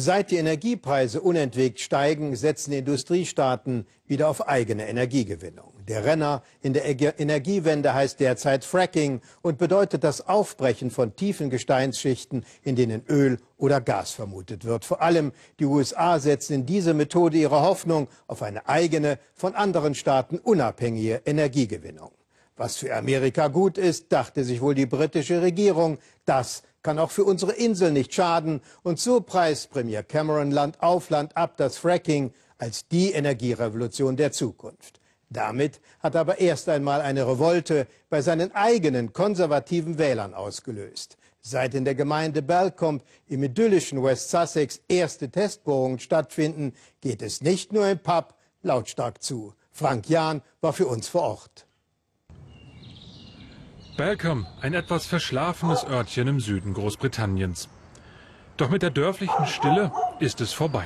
Seit die Energiepreise unentwegt steigen, setzen Industriestaaten wieder auf eigene Energiegewinnung. Der Renner in der Energiewende heißt derzeit Fracking und bedeutet das Aufbrechen von tiefen Gesteinsschichten, in denen Öl oder Gas vermutet wird. Vor allem die USA setzen in diese Methode ihre Hoffnung auf eine eigene, von anderen Staaten unabhängige Energiegewinnung. Was für Amerika gut ist, dachte sich wohl die britische Regierung, das kann auch für unsere Insel nicht schaden. Und so preist Premier Cameron Land auf Land ab das Fracking als die Energierevolution der Zukunft. Damit hat er aber erst einmal eine Revolte bei seinen eigenen konservativen Wählern ausgelöst. Seit in der Gemeinde Balcombe im idyllischen West Sussex erste Testbohrungen stattfinden, geht es nicht nur im Pub lautstark zu. Frank Jahn war für uns vor Ort. Balcombe, ein etwas verschlafenes Örtchen im Süden Großbritanniens. Doch mit der dörflichen Stille ist es vorbei.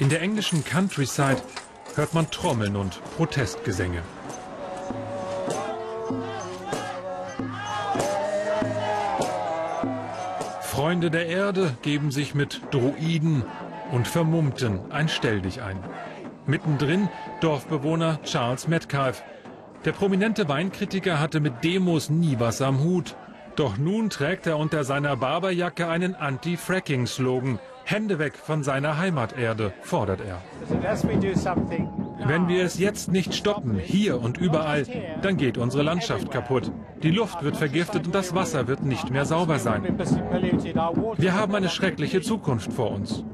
In der englischen Countryside hört man Trommeln und Protestgesänge. Freunde der Erde geben sich mit Druiden und Vermummten ein Stelldich ein. Mittendrin Dorfbewohner Charles Metcalfe, der prominente Weinkritiker hatte mit Demos nie was am Hut. Doch nun trägt er unter seiner Barberjacke einen Anti-Fracking-Slogan. Hände weg von seiner Heimaterde, fordert er. Wenn wir es jetzt nicht stoppen, hier und überall, dann geht unsere Landschaft kaputt. Die Luft wird vergiftet und das Wasser wird nicht mehr sauber sein. Wir haben eine schreckliche Zukunft vor uns.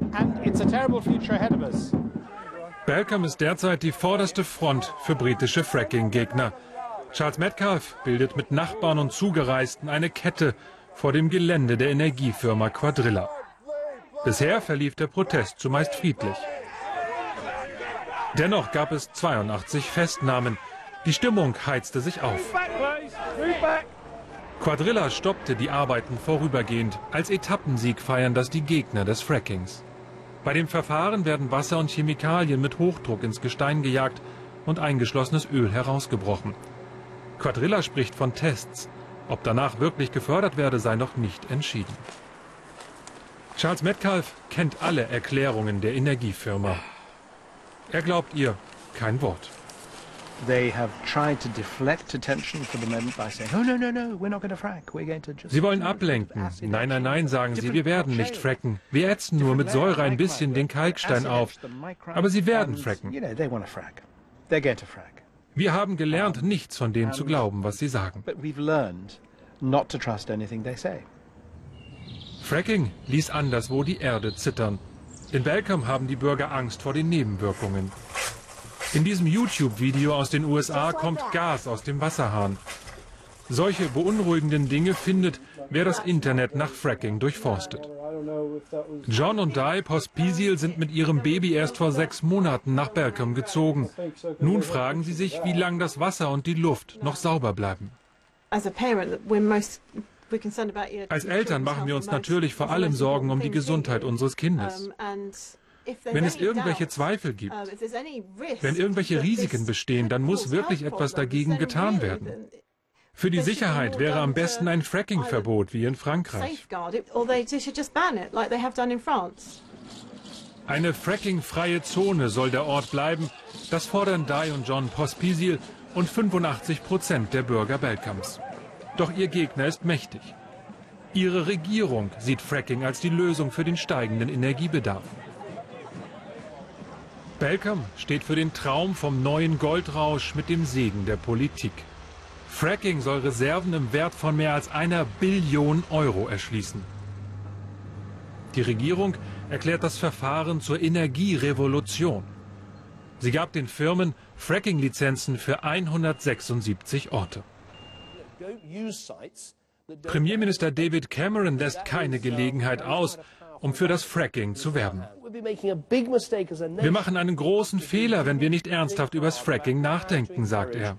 Balcom ist derzeit die vorderste Front für britische Fracking-Gegner. Charles Metcalfe bildet mit Nachbarn und Zugereisten eine Kette vor dem Gelände der Energiefirma Quadrilla. Bisher verlief der Protest zumeist friedlich. Dennoch gab es 82 Festnahmen. Die Stimmung heizte sich auf. Quadrilla stoppte die Arbeiten vorübergehend. Als Etappensieg feiern das die Gegner des Frackings. Bei dem Verfahren werden Wasser und Chemikalien mit Hochdruck ins Gestein gejagt und eingeschlossenes Öl herausgebrochen. Quadrilla spricht von Tests. Ob danach wirklich gefördert werde, sei noch nicht entschieden. Charles Metcalfe kennt alle Erklärungen der Energiefirma. Er glaubt ihr kein Wort. Sie wollen ablenken. Nein, nein, nein, sagen sie, wir werden nicht fracken. Wir ätzen nur mit Säure ein bisschen den Kalkstein auf. Aber sie werden fracken. Wir haben gelernt, nichts von dem zu glauben, was sie sagen. Fracking ließ anderswo die Erde zittern. In Welcome haben die Bürger Angst vor den Nebenwirkungen. In diesem YouTube-Video aus den USA kommt Gas aus dem Wasserhahn. Solche beunruhigenden Dinge findet, wer das Internet nach Fracking durchforstet. John und Di Pospisil sind mit ihrem Baby erst vor sechs Monaten nach Balcom gezogen. Nun fragen sie sich, wie lange das Wasser und die Luft noch sauber bleiben. Als Eltern machen wir uns natürlich vor allem Sorgen um die Gesundheit unseres Kindes. Wenn es irgendwelche Zweifel gibt, wenn irgendwelche Risiken bestehen, dann muss wirklich etwas dagegen getan werden. Für die Sicherheit wäre am besten ein Fracking-Verbot wie in Frankreich. Eine fracking-freie Zone soll der Ort bleiben. Das fordern Dai und John Pospisil und 85 Prozent der Bürger Belkams. Doch ihr Gegner ist mächtig. Ihre Regierung sieht Fracking als die Lösung für den steigenden Energiebedarf. Belcom steht für den Traum vom neuen Goldrausch mit dem Segen der Politik. Fracking soll Reserven im Wert von mehr als einer Billion Euro erschließen. Die Regierung erklärt das Verfahren zur Energierevolution. Sie gab den Firmen Fracking-Lizenzen für 176 Orte. Premierminister David Cameron lässt keine Gelegenheit aus, um für das Fracking zu werben. Wir machen einen großen Fehler, wenn wir nicht ernsthaft über das Fracking nachdenken, sagt er.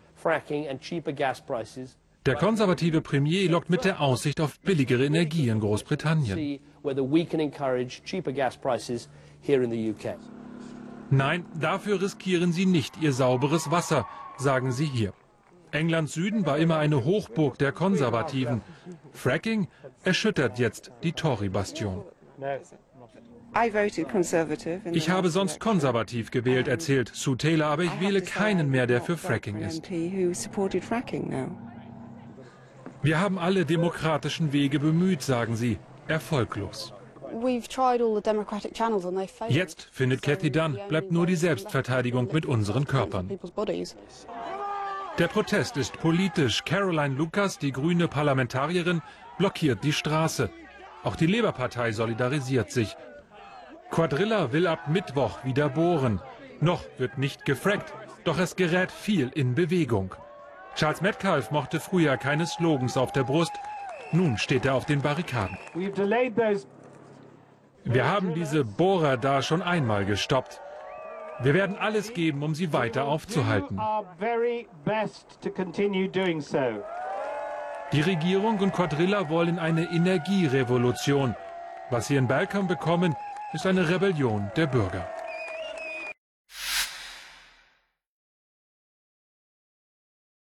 Der konservative Premier lockt mit der Aussicht auf billigere Energie in Großbritannien. Nein, dafür riskieren sie nicht ihr sauberes Wasser, sagen sie hier. Englands Süden war immer eine Hochburg der Konservativen. Fracking erschüttert jetzt die Tory-Bastion. Ich habe sonst konservativ gewählt, erzählt Sue Taylor, aber ich wähle keinen mehr, der für Fracking ist. Wir haben alle demokratischen Wege bemüht, sagen sie, erfolglos. Jetzt, findet Cathy Dunn, bleibt nur die Selbstverteidigung mit unseren Körpern. Der Protest ist politisch. Caroline Lucas, die grüne Parlamentarierin, blockiert die Straße. Auch die Labour-Partei solidarisiert sich. Quadrilla will ab Mittwoch wieder bohren. Noch wird nicht gefrackt, doch es gerät viel in Bewegung. Charles Metcalfe mochte früher keine Slogans auf der Brust. Nun steht er auf den Barrikaden. Wir haben diese Bohrer da schon einmal gestoppt. Wir werden alles geben, um sie weiter aufzuhalten. Die Regierung und Quadrilla wollen eine Energierevolution. Was sie in Balkan bekommen, ist eine Rebellion der Bürger.